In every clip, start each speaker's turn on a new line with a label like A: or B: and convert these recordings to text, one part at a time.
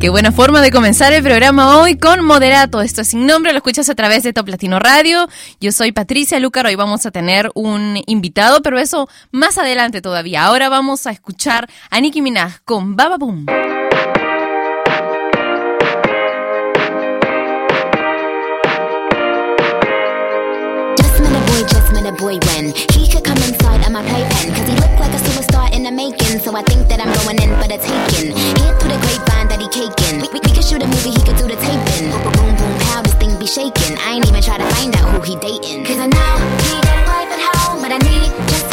A: Qué buena forma de comenzar el programa hoy con Moderato. Esto es sin nombre, lo escuchas a través de Top Latino Radio. Yo soy Patricia Lucar, hoy vamos a tener un invitado, pero eso más adelante todavía. Ahora vamos a escuchar a Nicki Minaj con Baba Boom. boy when inside of my playpen cause he a in the making. So I think that I'm going in for the taking. Hear through the grapevine that he caking. We, we, we could shoot a movie, he could do the taping. Boom, boom, boom, pow, this thing be shaking. I ain't even try to find out who he dating. Cause I know he got a wife at home But I need just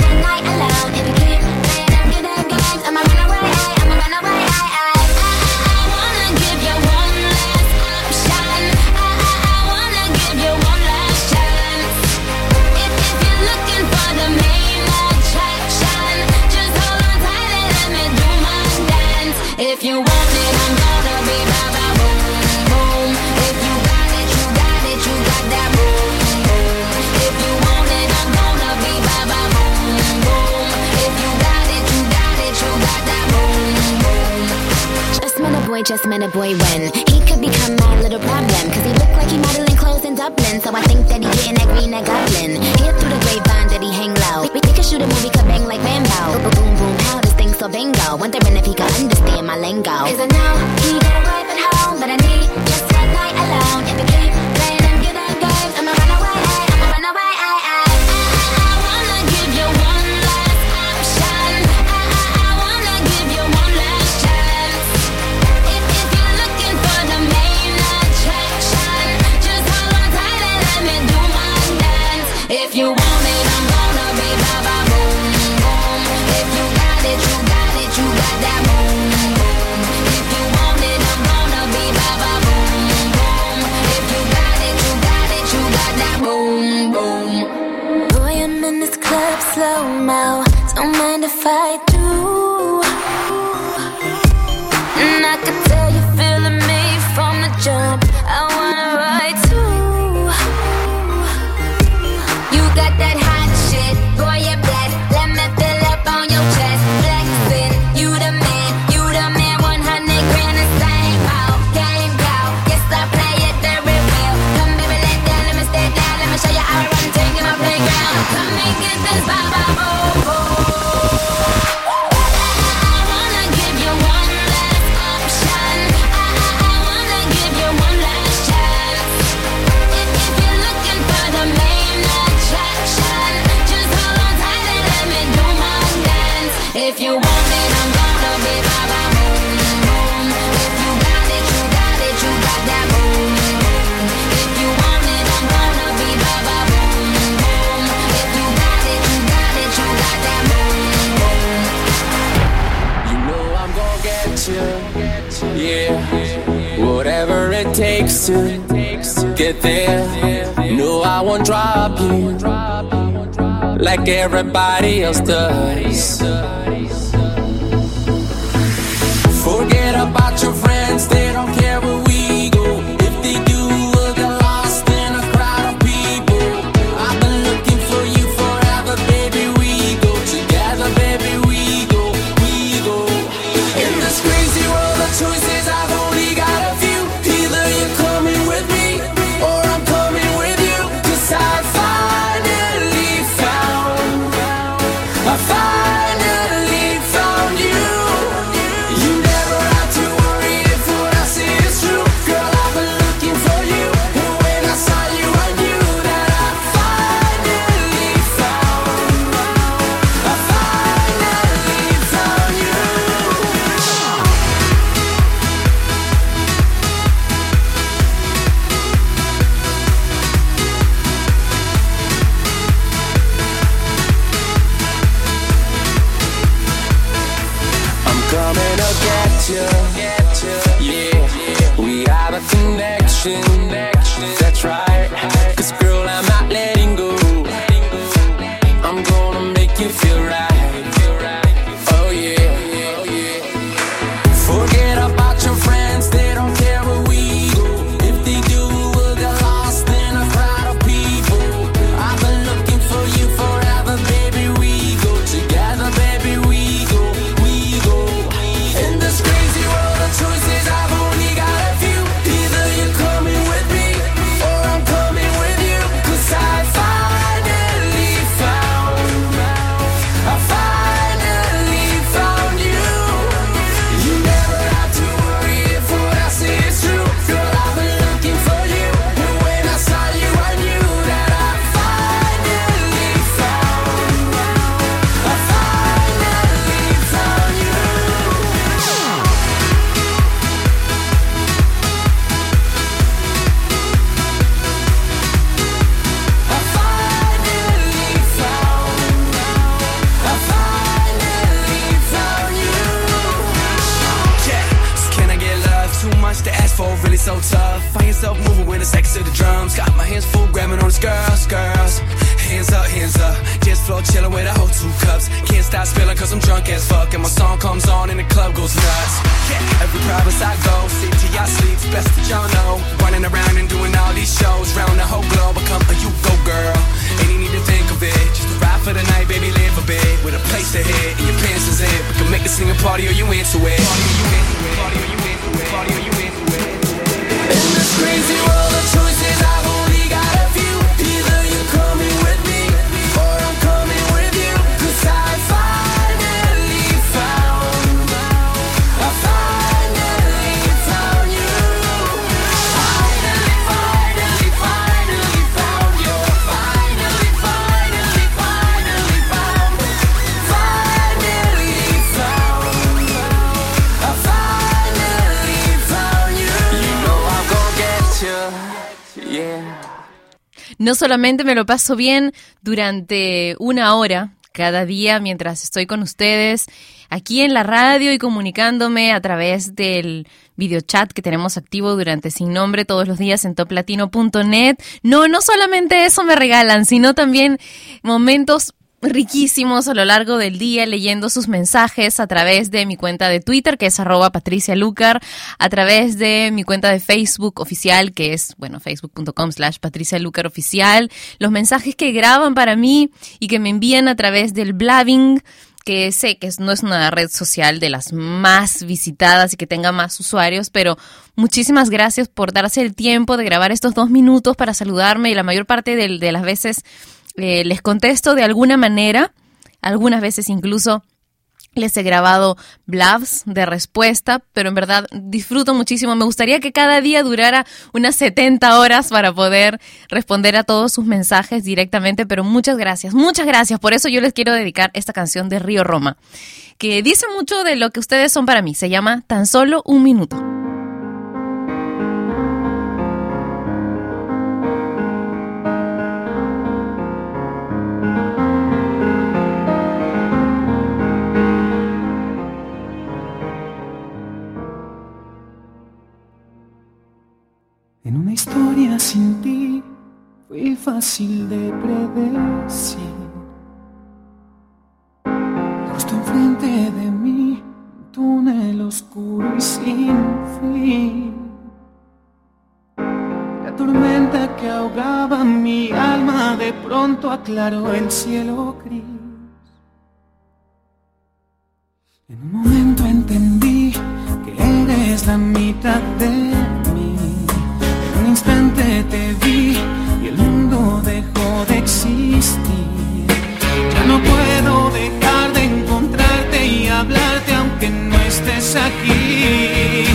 A: boy just met a boy when he could become my little problem. Cause he looked like he modeling clothes in Dublin. So I think that he getting that green, that goblin. Hear through the grapevine that he hang low. We, we a shoot a movie, could bang like Bambo. Boom, boom, boom, pow, this thing so bingo. Wondering if he could understand my lingo. Is I know he got a wife at home, but I need
B: solamente me lo paso bien durante una hora cada día mientras estoy con ustedes aquí en la radio y comunicándome a través del videochat que tenemos activo durante Sin Nombre todos los días en toplatino.net. No, no solamente eso me regalan, sino también momentos riquísimos a lo largo del día leyendo sus mensajes a través de mi cuenta de Twitter que es arroba Patricia Lucar, a través de mi cuenta de Facebook oficial que es, bueno, facebook.com slash Patricia Lucar los mensajes que graban para mí y que me envían a través del Blabbing que sé que no es una red social de las más visitadas y que tenga más usuarios, pero muchísimas gracias por darse el tiempo de grabar estos dos minutos para saludarme y la mayor parte de, de las veces eh, les contesto de alguna manera, algunas veces incluso les he grabado blabs de respuesta, pero en verdad disfruto muchísimo. Me gustaría que cada día durara unas 70 horas para poder responder a todos sus mensajes directamente, pero muchas gracias, muchas gracias. Por eso yo les quiero dedicar esta canción de Río Roma, que dice mucho de lo que ustedes son para mí. Se llama Tan solo un minuto.
C: En una historia sin ti fue fácil de predecir. Justo enfrente de mí, un túnel oscuro y sin fin. La tormenta que ahogaba mi alma de pronto aclaró el cielo gris. En un momento entendí que eres la mitad de de existir. Ya no puedo dejar de encontrarte y hablarte aunque no estés aquí.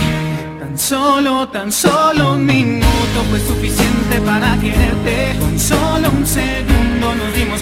C: Tan solo, tan solo un minuto fue suficiente para quererte. Con solo un segundo nos dimos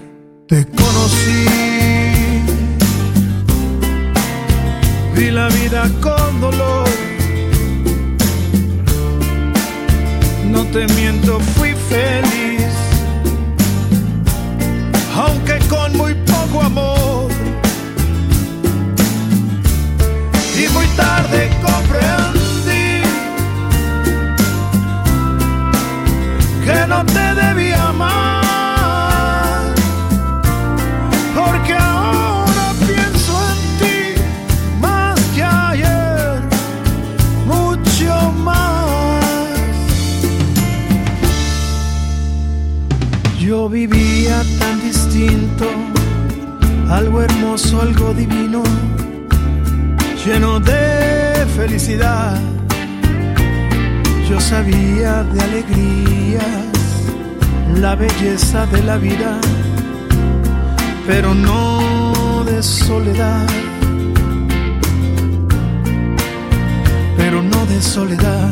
D: Yo vivía tan distinto, algo hermoso, algo divino, lleno de felicidad. Yo sabía de alegrías, la belleza de la vida, pero no de soledad. Pero no de soledad.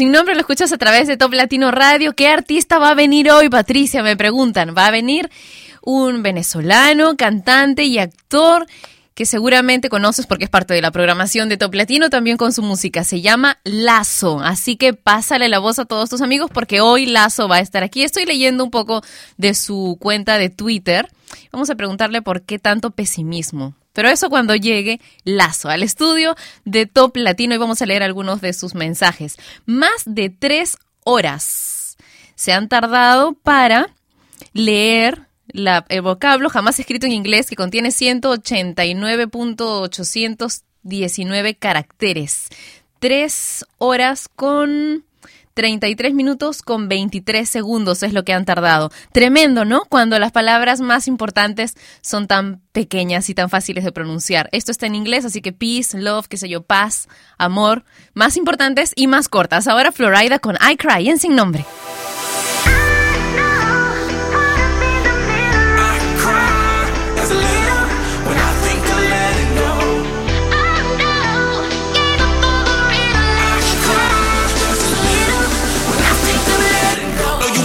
B: sin nombre lo escuchas a través de Top Latino Radio. ¿Qué artista va a venir hoy, Patricia? Me preguntan. Va a venir un venezolano, cantante y actor que seguramente conoces porque es parte de la programación de Top Latino, también con su música. Se llama Lazo. Así que pásale la voz a todos tus amigos porque hoy Lazo va a estar aquí. Estoy leyendo un poco de su cuenta de Twitter. Vamos a preguntarle por qué tanto pesimismo. Pero eso cuando llegue Lazo al estudio de Top Latino y vamos a leer algunos de sus mensajes. Más de tres horas se han tardado para leer el vocablo jamás escrito en inglés que contiene 189.819 caracteres. Tres horas con 33 minutos con 23 segundos es lo que han tardado. Tremendo, ¿no? Cuando las palabras más importantes son tan pequeñas y tan fáciles de pronunciar. Esto está en inglés, así que peace, love, qué sé yo, paz, amor, más importantes y más cortas. Ahora Florida con I Cry en sin nombre.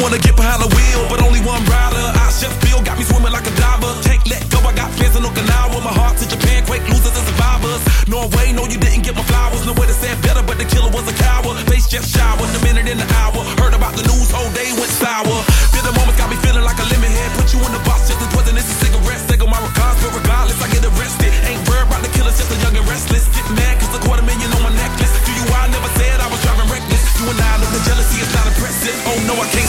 E: Wanna get behind the wheel, but only one rider. I just feel got me swimming like a diver. Can't let go, I got plans in Okinawa. My heart to Japan, quake losers and survivors. Norway, no, you didn't get my flowers. No way to say it better, but the killer was a coward. Face just showered, the minute in the hour. Heard about the news, whole day went sour. Feel the moments got me feeling like a lemon head. Put you in the box just as poisonous as cigarettes. Take on my regards, but regardless, I get arrested. Ain't worried about the killers, just a young and restless. Get mad, cause a quarter million on my necklace. Do you, I never said I was driving reckless. You and I know the jealousy is not impressive. Oh no, I can't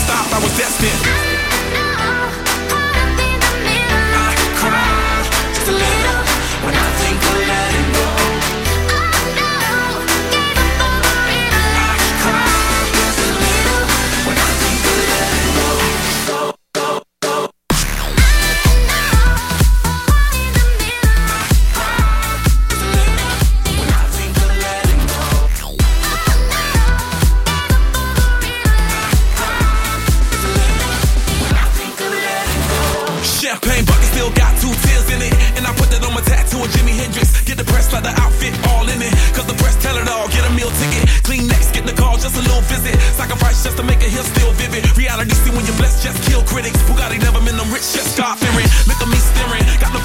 E: Get the press like the outfit all in it. Cause the press tell it all. Get a meal ticket. Clean next, get the call, just a little visit. Sacrifice just to make it here still vivid. Reality see when you're blessed, just kill critics. Bugatti never been them rich, just start fearing. Look at me staring, got the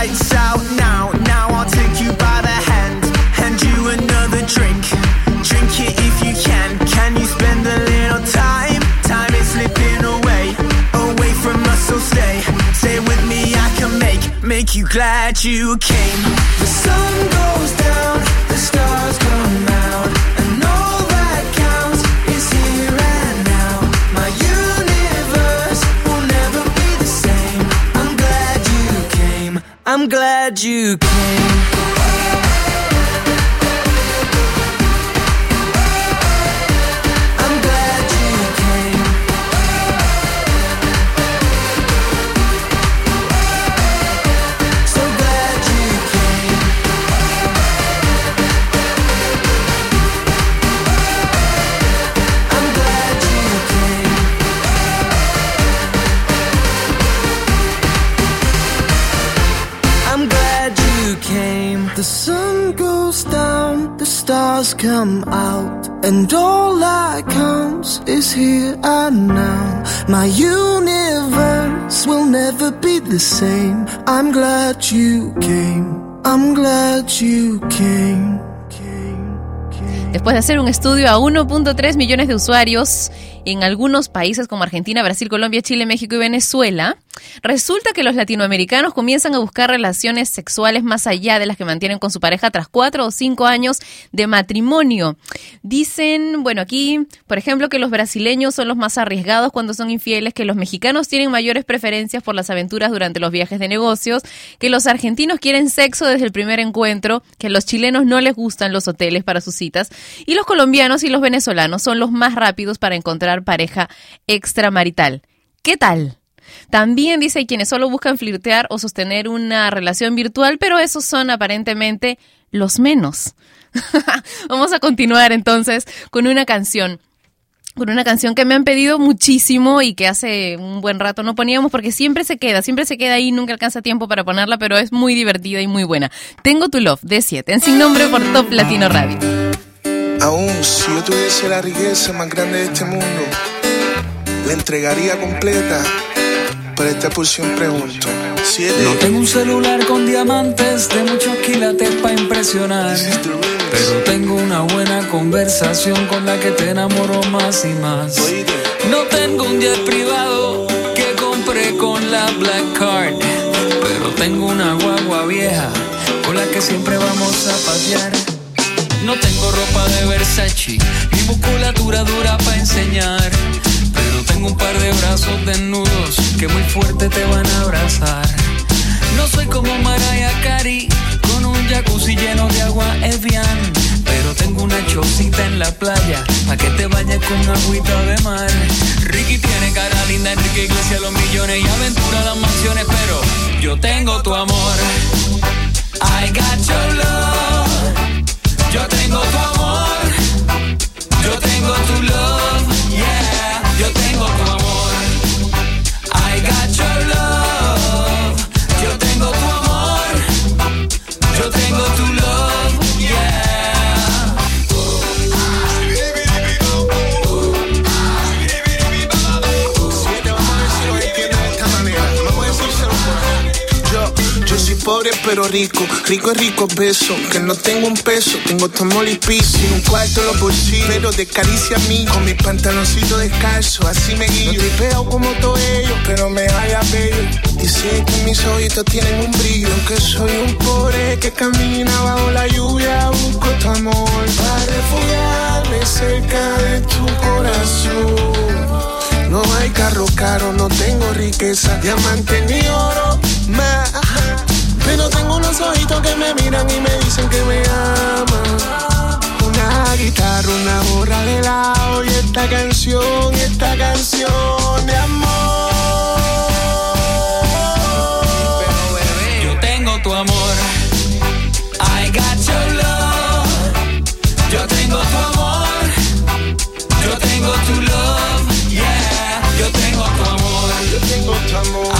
F: Lights out now, now I'll take you by the hand. Hand you another drink. Drink it if you can. Can you spend a little time? Time is slipping away, away from us, so stay. Stay with me, I can make, make you glad you came. The sun goes down, the stars come out, I'm glad you came. And all that counts is here and now. My universe will never be the same. I'm glad you came. I'm glad you came.
B: Después de hacer un estudio a 1.3 millones de usuarios en algunos países como Argentina, Brasil, Colombia, Chile, México y Venezuela, resulta que los latinoamericanos comienzan a buscar relaciones sexuales más allá de las que mantienen con su pareja tras cuatro o cinco años de matrimonio. Dicen, bueno, aquí, por ejemplo, que los brasileños son los más arriesgados cuando son infieles, que los mexicanos tienen mayores preferencias por las aventuras durante los viajes de negocios, que los argentinos quieren sexo desde el primer encuentro, que los chilenos no les gustan los hoteles para sus citas, y los colombianos y los venezolanos son los más rápidos para encontrar pareja extramarital. ¿Qué tal? También dice quienes solo buscan flirtear o sostener una relación virtual, pero esos son aparentemente los menos. Vamos a continuar entonces con una canción con una canción que me han pedido muchísimo y que hace un buen rato no poníamos porque siempre se queda, siempre se queda ahí, nunca alcanza tiempo para ponerla, pero es muy divertida y muy buena. Tengo tu love de 7 en sin nombre por Top Latino Radio.
G: Aún si yo tuviese la riqueza más grande de este mundo, la entregaría completa. Para esta porción pregunto. Siete.
H: No tengo un celular con diamantes de muchos quilates para impresionar. Pero tengo una buena conversación con la que te enamoro más y más. No tengo un jet privado que compré con la Black Card. Pero tengo una guagua vieja con la que siempre vamos a pasear. No tengo ropa de Versace ni musculatura dura para enseñar. Pero tengo un par de brazos desnudos que muy fuerte te van a abrazar. No soy como Mariah Carey con un jacuzzi lleno de agua Evian. Pero tengo una chocita en la playa pa' que te bañes con agüita de mar. Ricky tiene cara linda, Enrique Iglesias los millones y aventura las mansiones. Pero yo tengo tu amor. I got your love. Yo tengo tu amor. Yo tengo tu love. Yeah. Yo tengo tu amor. I got your love. Yo tengo tu amor. Yo tengo tu love.
G: Pobre pero rico, rico es rico beso, que no tengo un peso, tengo tomol y piso, un cuarto en los bolsillos, pero de caricia a mí, con mis pantaloncitos descalzos, así me guío. No tripeo como todos ellos, pero me haya bello, y sé que mis ojitos tienen un brillo, que soy un pobre que camina bajo la lluvia, busco tu amor, para refugiarme cerca de tu corazón. No hay carro caro, no tengo riqueza, diamante ni oro, más. Pero tengo unos ojitos que me miran y me dicen que me aman. Una guitarra, una borra de lado y esta canción, esta canción de amor. Pero bebé,
H: Yo tengo tu amor. I got your love. Yo tengo tu amor. Yo tengo tu love. Yeah. Yo tengo tu amor.
G: Yo tengo tu amor.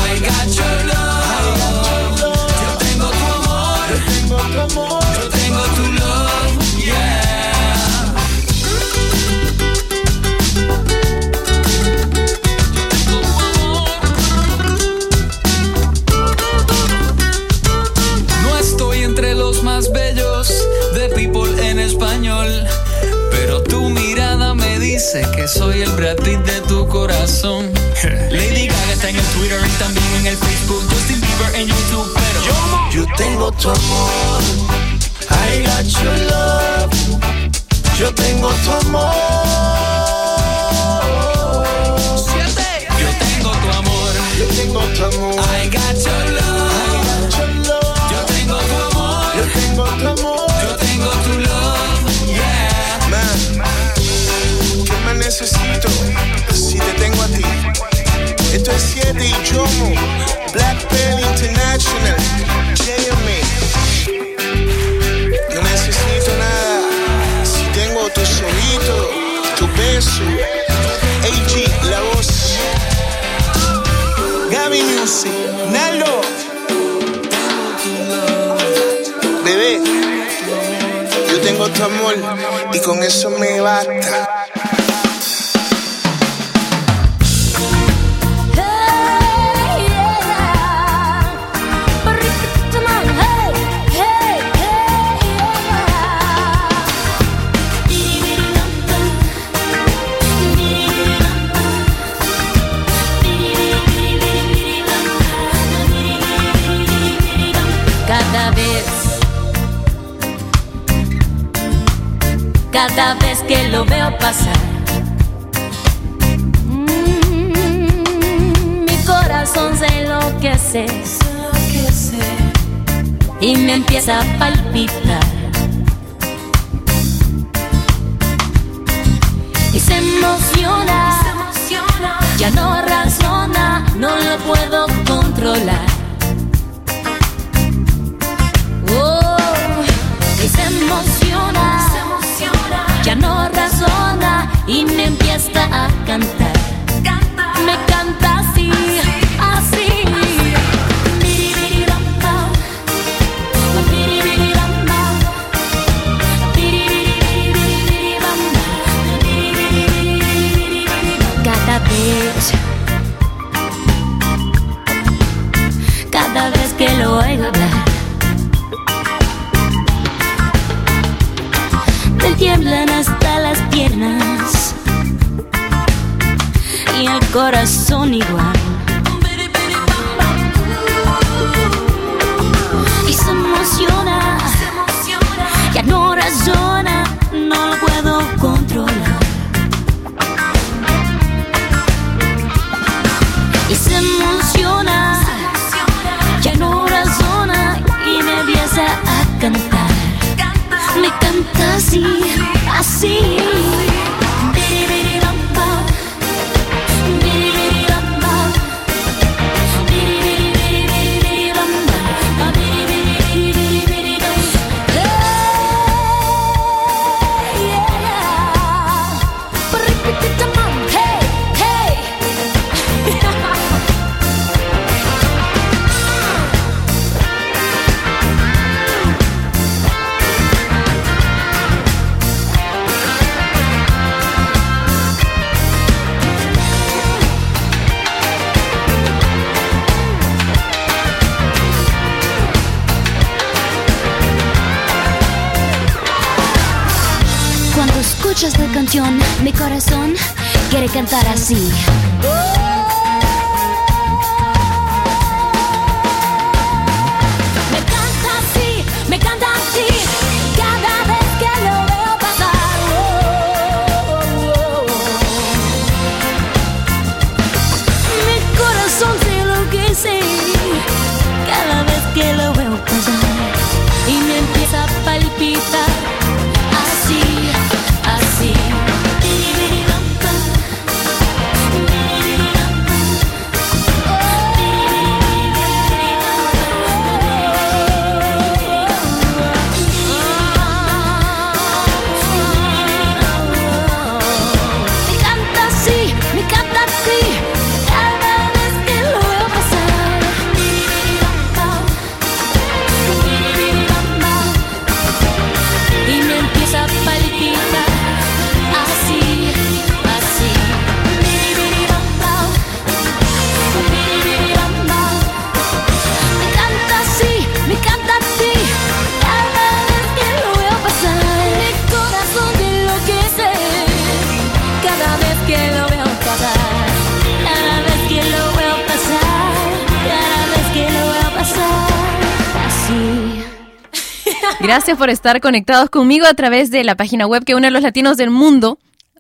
H: Dice que soy el Brad Pitt de tu corazón. Lady Gaga está en el Twitter y también en el Facebook. Justin Bieber en YouTube, pero
G: Yo tengo tu amor. I got your love. Yo tengo tu amor.
H: yo tengo tu amor.
G: Yo tengo tu amor.
H: I got your love.
G: Your love.
H: Yo tengo tu amor.
G: Yo tengo tu amor. Esto es 7 y Jomo, Black International, JMA. No necesito nada si tengo tus ojitos, tu beso, AG, la voz. Gaby Music, Nalo. Bebé, yo tengo tu amor y con eso me basta.
I: Cada vez que lo veo pasar, mm, mi corazón se enloquece y me empieza a palpitar. Y se emociona, ya no razona, no lo puedo controlar. Y me empieza a cantar. Me canta así, así. Cada vez, cada vez que lo oigo hablar. tiemblan hasta las piernas y el corazón igual. Y se emociona, ya no razona, no lo puedo controlar. Y se emociona, ya no razona y me empieza a cantar me canta así, así. Mi corazón quiere cantar así. Me canta así, me canta así, cada vez que lo veo pasar. Mi corazón se enloquece cada vez que lo veo pasar y me empieza a palpitar
B: por estar conectados conmigo a través de la página web que une a los latinos del mundo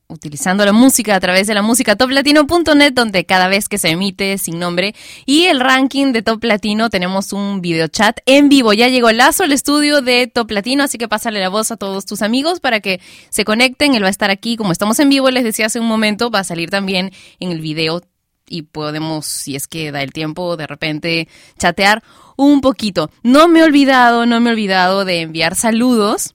B: utilizando la música a través de la música toplatino.net donde cada vez que se emite sin nombre y el ranking de Top Latino tenemos un video chat en vivo. Ya llegó Lazo al estudio de Top Latino, así que pásale la voz a todos tus amigos para que se conecten. Él va a estar aquí, como estamos en vivo, les decía hace un momento, va a salir también en el video y podemos, si es que da el tiempo, de repente chatear un poquito. No me he olvidado, no me he olvidado de enviar saludos.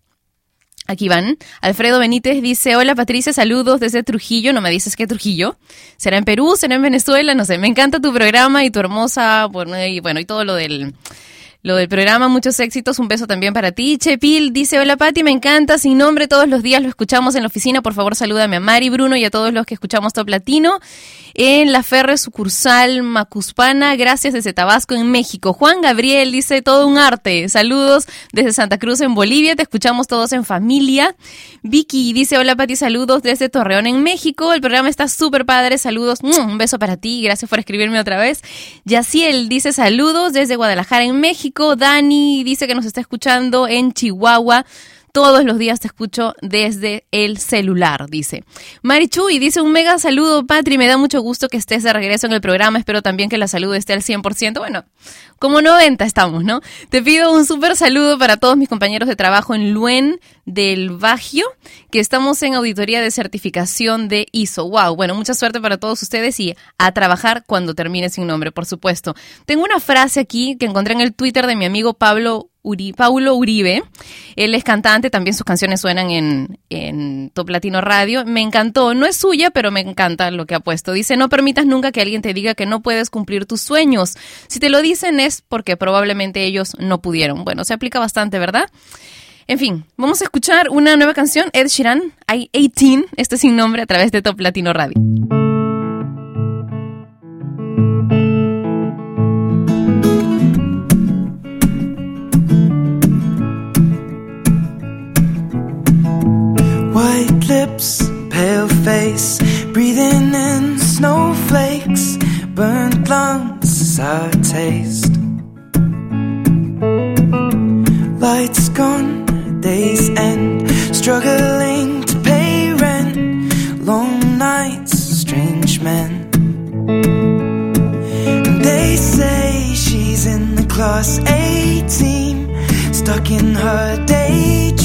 B: Aquí van. Alfredo Benítez dice, hola Patricia, saludos desde Trujillo. No me dices qué Trujillo. ¿Será en Perú? ¿Será en Venezuela? No sé. Me encanta tu programa y tu hermosa, bueno, y, bueno, y todo lo del, lo del programa. Muchos éxitos. Un beso también para ti. Chepil dice, hola Pati, me encanta. Sin nombre, todos los días lo escuchamos en la oficina. Por favor, salúdame a Mari, Bruno y a todos los que escuchamos Top Latino en la Ferre sucursal Macuspana. Gracias desde Tabasco, en México. Juan Gabriel dice todo un arte. Saludos desde Santa Cruz, en Bolivia. Te escuchamos todos en familia. Vicky dice hola Pati, saludos desde Torreón, en México. El programa está súper padre. Saludos. Mm, Un beso para ti. Gracias por escribirme otra vez. Yaciel dice saludos desde Guadalajara, en México. Dani dice que nos está escuchando en Chihuahua. Todos los días te escucho desde el celular, dice. Marichuy dice un mega saludo, Patri. Me da mucho gusto que estés de regreso en el programa. Espero también que la salud esté al 100%. Bueno, como 90 estamos, ¿no? Te pido un súper saludo para todos mis compañeros de trabajo en Luen del Bagio, que estamos en auditoría de certificación de ISO. Wow, bueno, mucha suerte para todos ustedes y a trabajar cuando termine sin nombre, por supuesto. Tengo una frase aquí que encontré en el Twitter de mi amigo Pablo Uri, Paulo Uribe. Él es cantante, también sus canciones suenan en, en Top Latino Radio. Me encantó, no es suya, pero me encanta lo que ha puesto. Dice, no permitas nunca que alguien te diga que no puedes cumplir tus sueños. Si te lo dicen es porque probablemente ellos no pudieron. Bueno, se aplica bastante, ¿verdad? En fin, vamos a escuchar una nueva canción, Ed Sheeran, I 18, este sin nombre, a través de Top Latino Radio.
J: White lips, pale face, breathing in snowflakes, burnt lungs, sour taste. Lights gone, days end, struggling to pay rent, long nights, strange men. They say she's in the class A team, stuck in her daydream.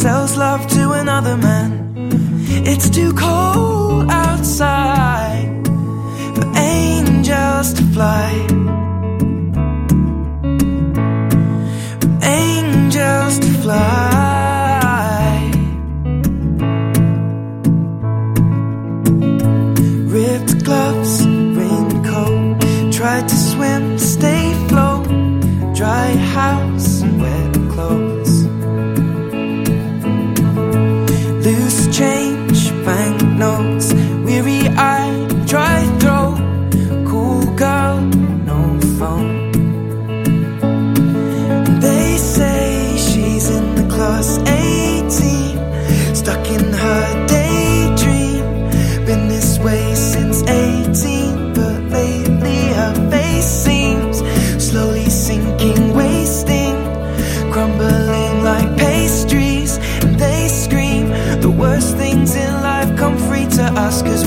J: sells love to another man. It's too cold outside for angels to fly. For angels to fly.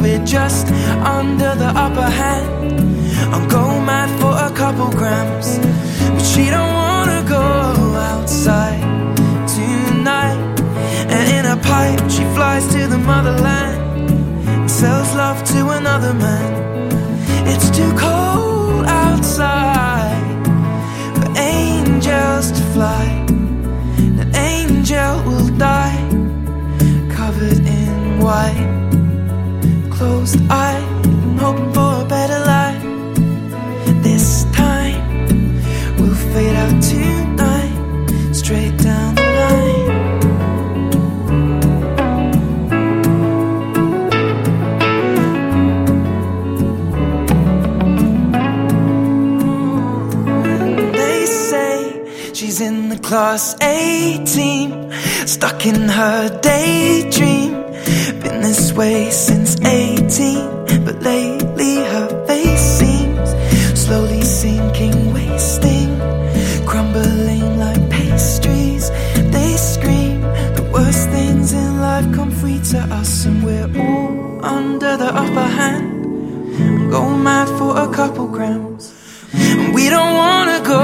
J: We're just under the upper hand. I'm go mad for a couple grams, but she don't wanna go outside tonight. And in a pipe, she flies to the motherland and sells love to another man. It's too cold outside for angels to fly. An angel will die covered in white, closed eye and hoping for a better life. This time we'll fade out tonight, straight down the line.
F: They say she's in the class 18, stuck in her daydream this way since 18, but lately her face seems slowly sinking, wasting, crumbling like pastries. They scream the worst things in life come free to us, and we're all under the upper hand. Go mad for a couple grams. We don't wanna go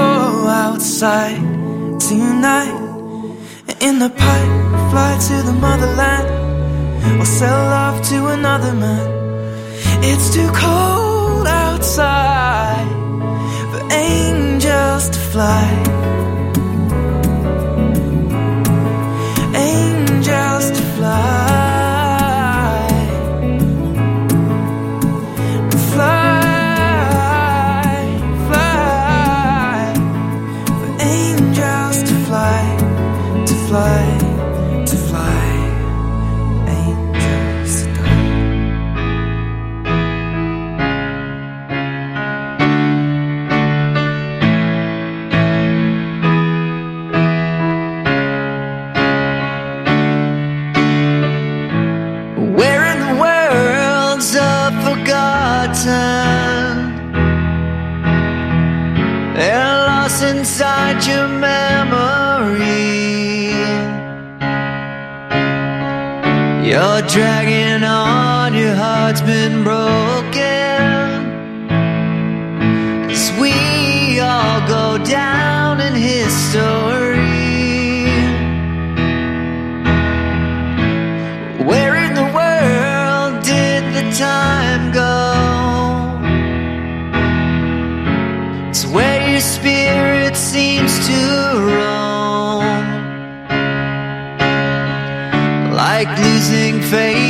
F: outside tonight. In the pipe, fly to the motherland, or sell love to another man. It's too cold outside for angels to fly. Angels to fly. Fly, You're dragging on, your heart's been broken. As we all go down in history. Where in the world did the time go? It's where your spirit seems to roam. Like
B: Face.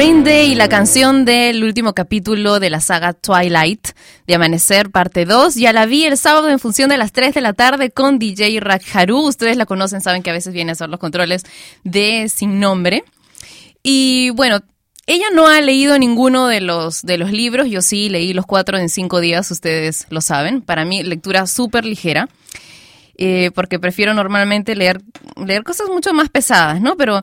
B: Green Day la canción del último capítulo de la saga Twilight de Amanecer, parte 2. Ya la vi el sábado en función de las 3 de la tarde con DJ Rakharu. Ustedes la conocen, saben que a veces viene a hacer los controles de Sin Nombre. Y bueno, ella no ha leído ninguno de los, de los libros. Yo sí leí los cuatro en cinco días, ustedes lo saben. Para mí, lectura súper ligera. eh, porque prefiero normalmente leer, leer cosas mucho más pesadas, ¿no? Pero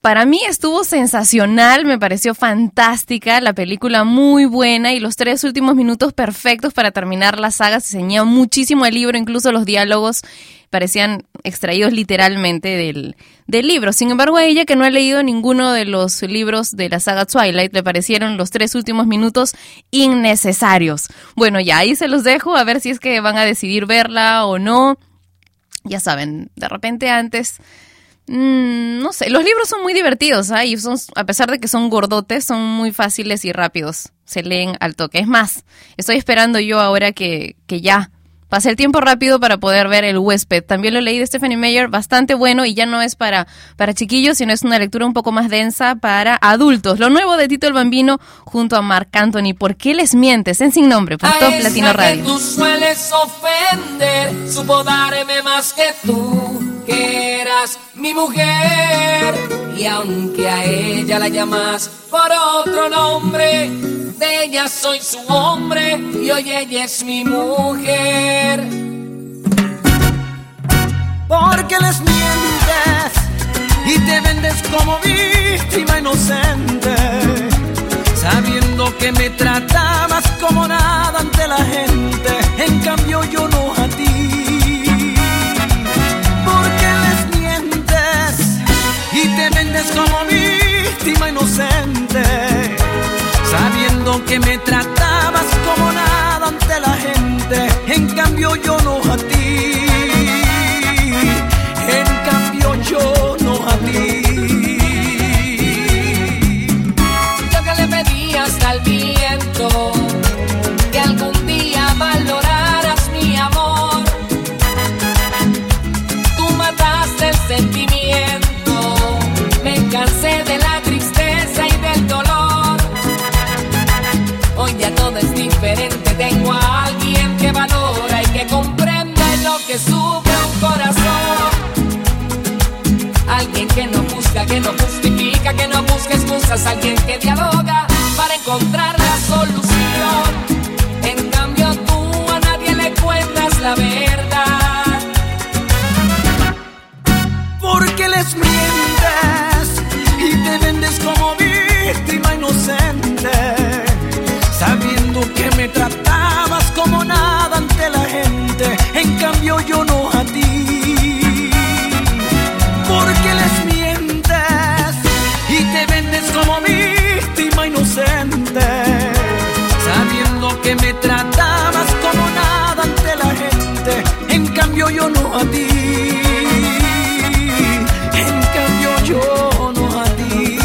B: para mí estuvo sensacional, me pareció fantástica, la película muy buena y los tres últimos minutos perfectos para terminar la saga. Se ceñía muchísimo el libro, incluso los diálogos parecían extraídos literalmente del, del libro. Sin embargo, a ella que no ha leído ninguno de los libros de la saga Twilight, le parecieron los tres últimos minutos innecesarios. Bueno, ya ahí se los dejo a ver si es que van a decidir verla o no. Ya saben, de repente antes Mm, no sé, los libros son muy divertidos. Y son, a pesar de que son gordotes, son muy fáciles y rápidos. Se leen al toque. Es más, estoy esperando yo ahora que, que ya pase el tiempo rápido para poder ver El huésped. También lo leí de Stephanie Meyer, bastante bueno y ya no es para, para chiquillos, sino es una lectura un poco más densa para adultos. Lo nuevo de Tito el Bambino junto a Marc Anthony. ¿Por qué les mientes? En Sin Nombre, por
K: A
B: Top
K: esa
B: Latino
K: que
B: Radio.
K: tú sueles ofender, supo darme más que tú, eras mi mujer. Y aunque a ella la llamas por otro nombre, de ella soy su hombre y hoy ella es mi mujer.
D: Porque les mientes y te vendes como víctima inocente, sabiendo que me tratabas como nada ante la gente, en cambio yo no a. inocente, sabiendo que me tratabas
K: que no justifica, que no busca excusas, alguien que dialoga para encontrar la solución. En cambio tú a nadie le cuentas la verdad.
D: A ti. En cambio yo no a ti.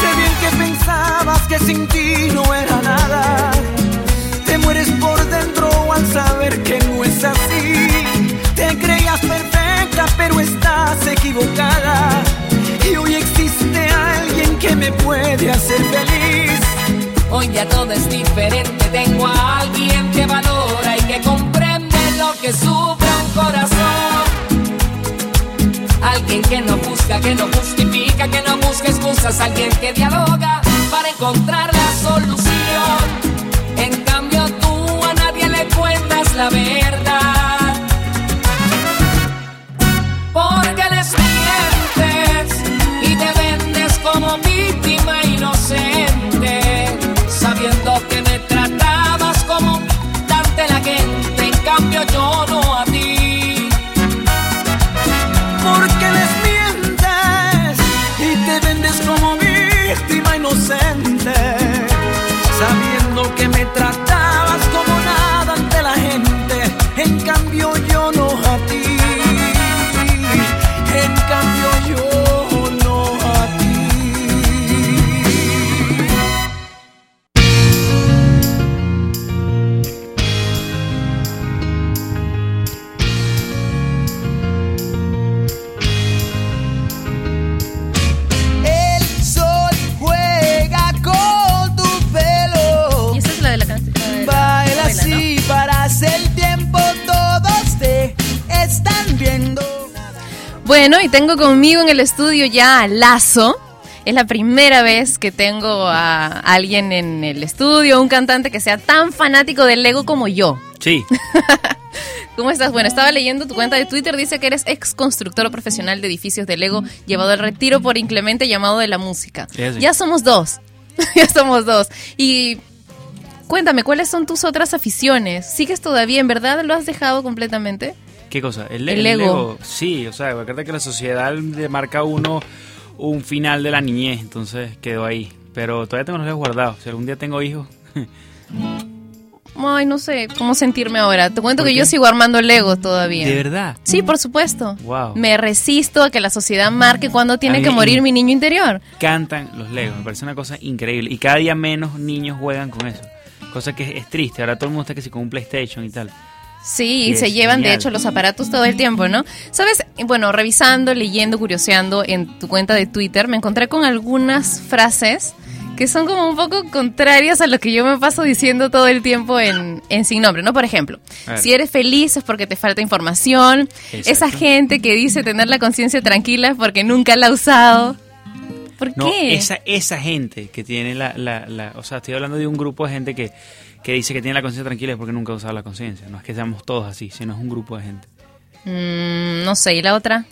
D: Sé bien que pensabas que sin ti no era nada. Te mueres por dentro al saber que no es así. Te creías perfecta, pero estás equivocada. Y hoy existe alguien que me puede hacer feliz.
K: Hoy ya todo es diferente, tengo a alguien que valora y que lo que un corazón. Alguien que no busca, que no justifica, que no busca excusas, alguien que dialoga para encontrar la solución. En cambio tú a nadie le cuentas la verdad.
B: Bueno, y tengo conmigo en el estudio ya a Lazo. Es la primera vez que tengo a alguien en el estudio, un cantante que sea tan fanático del Lego como yo.
L: Sí,
B: ¿Cómo estás? Bueno, estaba leyendo tu cuenta de Twitter, dice que eres ex constructor profesional de edificios de Lego, llevado al retiro por inclemente llamado de la música.
L: Sí, sí.
B: Ya somos dos, ya somos dos. Y cuéntame, ¿cuáles son tus otras aficiones? ¿Sigues todavía, en verdad lo has dejado completamente?
L: ¿Qué cosa? El,
B: El
L: el
B: Lego.
L: Lego. Sí, o sea, acuérdate que la sociedad le marca a uno un final de la niñez, entonces quedó ahí. Pero todavía tengo los Legos guardados. Si algún día tengo hijos,
B: Ay, no sé cómo sentirme ahora. Te cuento
L: ¿Por
B: que
L: qué?
B: yo sigo armando Lego todavía.
L: ¿de verdad?
B: Sí, por supuesto.
L: Wow.
B: Me resisto a que la sociedad marque cuándo tiene que morir mi niño interior.
L: Cantan los Legos, me parece una cosa increíble. Y cada día menos niños juegan con eso. Cosa que es, es triste. Ahora todo el mundo está que si con un PlayStation y tal.
B: Sí, y se llevan de hecho los aparatos todo el tiempo, ¿no? Sabes, bueno, revisando, leyendo, curioseando en tu cuenta de Twitter, me encontré con algunas frases que son como un poco contrarias a lo que yo me paso diciendo todo el tiempo en, en Sin Nombre, ¿no? Por ejemplo, si eres feliz es porque te falta información,
L: Exacto.
B: esa gente que dice tener la conciencia tranquila es porque nunca la ha usado. ¿Por
L: No,
B: qué?
L: esa, esa gente que tiene la, la, la- O sea, estoy hablando de un grupo de gente que, que dice que tiene la conciencia tranquila es porque nunca ha usado la conciencia. No es que seamos todos así, sino es un grupo de gente.
B: Mm, no sé, ¿y la otra?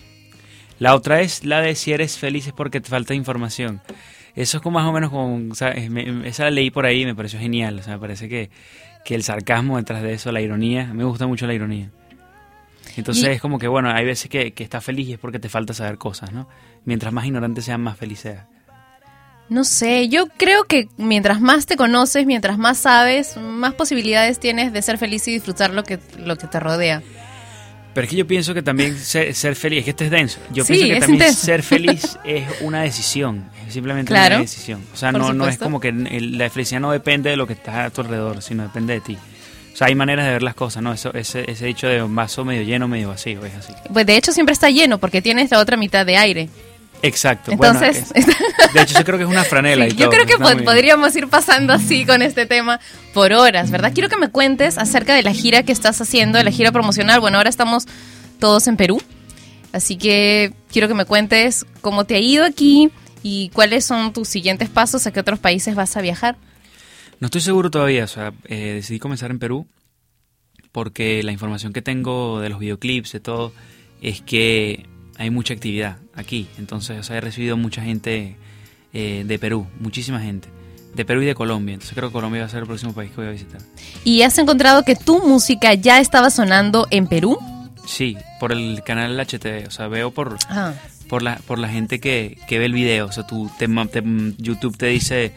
L: La otra es la de si eres feliz es porque te falta información. Eso es como más o menos como, o sea, es- me- esa la leí por ahí y me pareció genial. O sea, me parece que, que el sarcasmo detrás de eso, la ironía, me gusta mucho la ironía. Entonces
B: Y-
L: es como que, bueno, hay veces que, que estás feliz y es porque te falta saber cosas, ¿no? Mientras más ignorante seas, más feliz seas.
B: No sé, yo creo que mientras más te conoces, mientras más sabes, más posibilidades tienes de ser feliz y disfrutar lo que, lo que te rodea.
L: Pero es que yo pienso que también ser, ser feliz, es que este es denso. Yo
B: Sí,
L: pienso que también
B: intenso.
L: ser feliz es una decisión, es simplemente
B: Claro,
L: una decisión. O sea, no, no es como que la felicidad no depende de lo que está a tu alrededor, sino depende de ti. O sea, hay maneras de ver las cosas, ¿no? Eso, ese, ese dicho de un vaso medio lleno, medio vacío, es así.
B: Pues de hecho siempre está lleno porque tienes la otra mitad de aire.
L: Exacto. bueno,
B: Entonces,
L: es- de hecho, yo creo que es una franela.
B: Sí,
L: y
B: yo creo que podríamos ir pasando así con este tema por horas, ¿verdad? Quiero que me cuentes acerca de la gira que estás haciendo, de la gira promocional. Bueno, ahora estamos todos en Perú, así que quiero que me cuentes cómo te ha ido aquí y cuáles son tus siguientes pasos, a qué otros países vas a viajar.
L: No estoy seguro todavía, o sea, eh, decidí comenzar en Perú porque la información que tengo de los videoclips, de todo, es que hay mucha actividad aquí. Entonces, o sea, he recibido mucha gente eh, de Perú, muchísima gente. De Perú y de Colombia. Entonces creo que Colombia va a ser el próximo país que voy a visitar.
B: ¿Y has encontrado que tu música ya estaba sonando en Perú?
L: Sí, por el canal HTV. O sea, veo por,
B: Ah.
L: por, la, por la gente que, que ve el video. O sea, tú, te, ma- te- YouTube te dice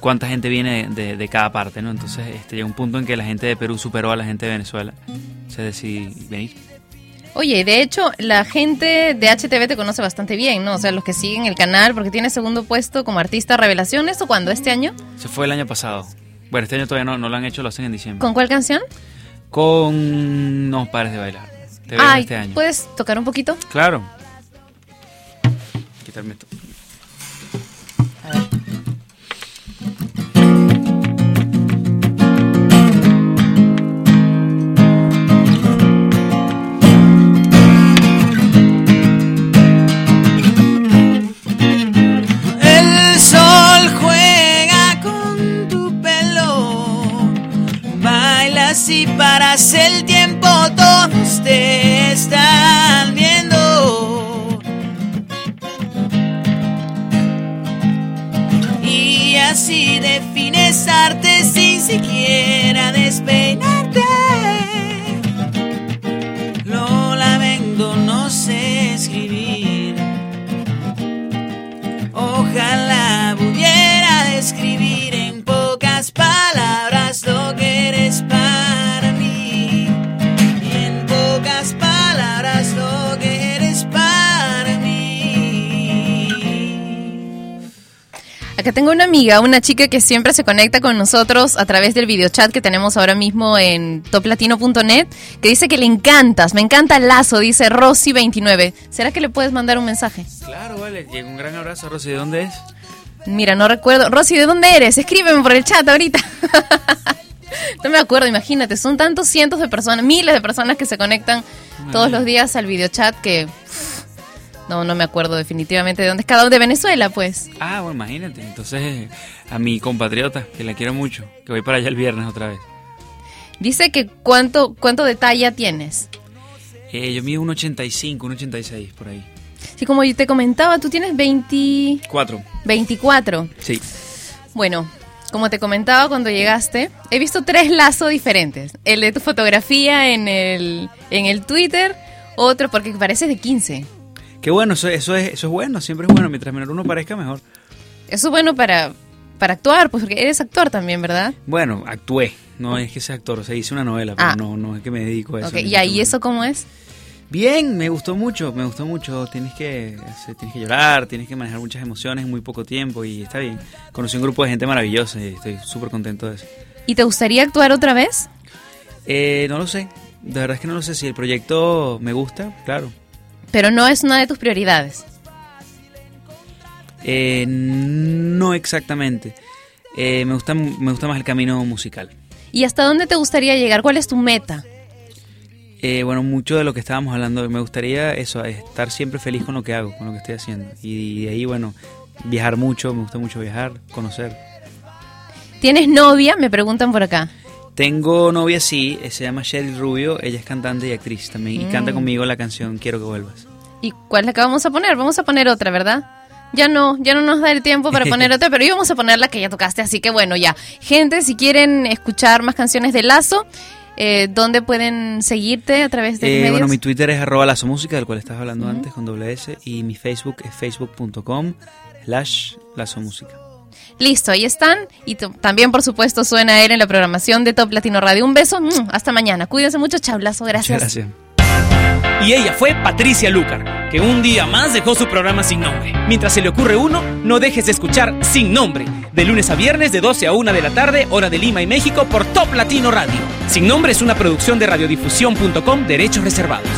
L: cuánta gente viene de, de cada parte, ¿no? Entonces este, llega un punto en que la gente de Perú superó a la gente de Venezuela. Se decidí venir.
B: Oye, de hecho, la gente de HTV te conoce bastante bien, ¿no? O sea, los que siguen el canal, porque tiene segundo puesto como artista revelación. ¿Eso cuándo? ¿Este año?
L: Se fue el año pasado. Bueno, este año todavía no, no lo han hecho, lo hacen en diciembre.
B: ¿Con cuál canción?
L: Con No pares de bailar. Te
B: Ay,
L: este año.
B: ¿puedes tocar un poquito?
L: Claro. Quitarme esto.
B: Amiga, una chica que siempre se conecta con nosotros a través del videochat que tenemos ahora mismo en toplatino.net, que dice que le encantas, me encanta el lazo, dice Rosy29. ¿Será que le puedes mandar un mensaje?
L: Claro, vale. Llega un gran abrazo, Rosy. ¿De dónde es?
B: Mira, no recuerdo. Rosy, ¿de dónde eres? Escríbeme por el chat ahorita. no me acuerdo, imagínate, son tantos cientos de personas, miles de personas que se conectan todos los días al videochat que... no, no me acuerdo definitivamente de dónde es cada uno. De Venezuela, pues.
L: Ah, bueno, imagínate. Entonces, a mi compatriota, que la quiero mucho, que voy para allá el viernes otra vez.
B: Dice que cuánto, cuánto de talla tienes.
L: Eh, yo mido un 85, un 86 por ahí.
B: Sí, como yo te comentaba, tú tienes 20,
L: Cuatro.
B: 24.
L: Sí.
B: Bueno, como te comentaba cuando llegaste, he visto tres lazos diferentes. El de tu fotografía en el, en el Twitter, otro porque pareces de 15.
L: Qué bueno, eso, eso, es, eso es bueno, siempre es bueno. Mientras menor uno parezca mejor.
B: Eso es bueno para, para actuar, pues porque eres actor también, ¿verdad?
L: Bueno, actué. No es que sea actor, o sea, hice una novela, pero
B: Ah.
L: no, no es que me dedico a eso.
B: Ok, ¿Y ahí eso cómo es?
L: Bien, me gustó mucho, me gustó mucho. Tienes que, tienes que llorar, tienes que manejar muchas emociones en muy poco tiempo y está bien. Conocí un grupo de gente maravillosa y estoy súper contento de eso.
B: ¿Y te gustaría actuar otra vez?
L: Eh, no lo sé, de verdad es que no lo sé. Si el proyecto me gusta, claro.
B: Pero no es una de tus prioridades.
L: Eh, no exactamente. Eh, me, gusta, me gusta más el camino musical.
B: ¿Y hasta dónde te gustaría llegar? ¿Cuál es tu meta?
L: Eh, bueno, mucho de lo que estábamos hablando, me gustaría eso, estar siempre feliz con lo que hago, con lo que estoy haciendo. Y de ahí, bueno, viajar mucho, me gusta mucho viajar, conocer.
B: ¿Tienes novia? Me preguntan por acá.
L: Tengo novia, sí, eh, se llama Cheryl Rubio, ella es cantante y actriz también, y
B: Mm.
L: canta conmigo la canción Quiero que vuelvas.
B: ¿Y cuál es la que vamos a poner? Vamos a poner otra, ¿verdad? Ya no, ya no nos da el tiempo para poner otra, pero íbamos a poner la que ya tocaste, así que bueno, ya. Gente, si quieren escuchar más canciones de Lazo, eh, ¿dónde pueden seguirte a través de
L: Eh,
B: medios?
L: bueno, mi Twitter es arroba lazo música, del cual estabas hablando antes, con doble S, y mi Facebook es facebook.com slash lazo música.
B: Listo, ahí están. Y también, por supuesto, suena él en la programación de Top Latino Radio. Un beso, ¡mua! hasta mañana. Cuídense mucho, chablazo, gracias.
L: Muchas gracias.
M: Y ella fue Patricia Lucar, que un día más dejó su programa sin nombre. Mientras se le ocurre uno, no dejes de escuchar Sin Nombre, de lunes a viernes de 12 a 1 de la tarde, hora de Lima y México, por Top Latino Radio. Sin Nombre es una producción de radiodifusión.com, derechos reservados.